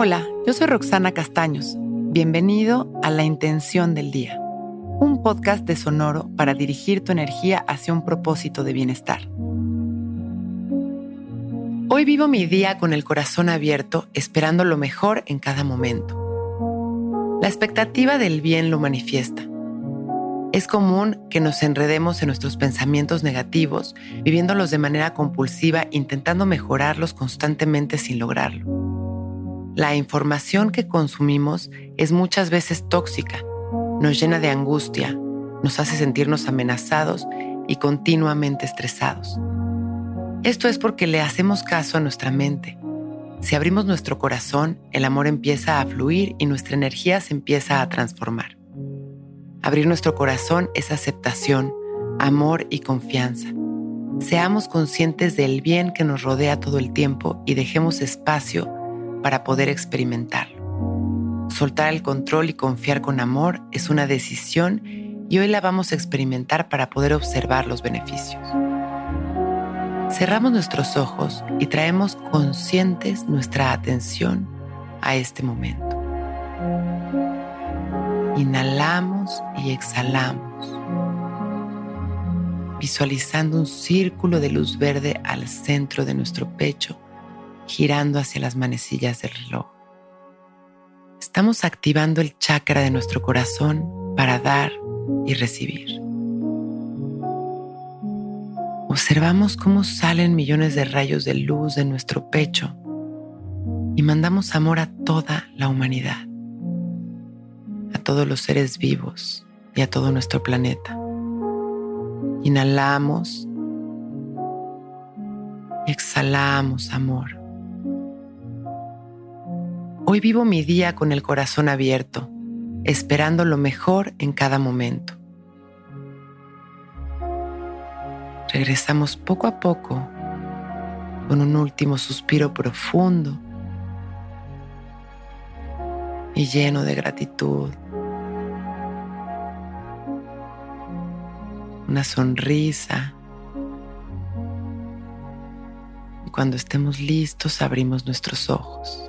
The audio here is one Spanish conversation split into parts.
Hola, yo soy Roxana Castaños. Bienvenido a La Intención del Día, un podcast de Sonoro para dirigir tu energía hacia un propósito de bienestar. Hoy vivo mi día con el corazón abierto, esperando lo mejor en cada momento. La expectativa del bien lo manifiesta. Es común que nos enredemos en nuestros pensamientos negativos, viviéndolos de manera compulsiva, intentando mejorarlos constantemente sin lograrlo. La información que consumimos es muchas veces tóxica, nos llena de angustia, nos hace sentirnos amenazados y continuamente estresados. Esto es porque le hacemos caso a nuestra mente. Si abrimos nuestro corazón, el amor empieza a fluir y nuestra energía se empieza a transformar. Abrir nuestro corazón es aceptación, amor y confianza. Seamos conscientes del bien que nos rodea todo el tiempo y dejemos espacio para poder experimentarlo. Soltar el control y confiar con amor es una decisión y hoy la vamos a experimentar para poder observar los beneficios. Cerramos nuestros ojos y traemos conscientes nuestra atención a este momento. Inhalamos y exhalamos, visualizando un círculo de luz verde al centro de nuestro pecho girando hacia las manecillas del reloj. Estamos activando el chakra de nuestro corazón para dar y recibir. Observamos cómo salen millones de rayos de luz de nuestro pecho y mandamos amor a toda la humanidad, a todos los seres vivos y a todo nuestro planeta. Inhalamos y exhalamos amor. Hoy vivo mi día con el corazón abierto, esperando lo mejor en cada momento. Regresamos poco a poco con un último suspiro profundo y lleno de gratitud. Una sonrisa. Y cuando estemos listos abrimos nuestros ojos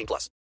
18 plus.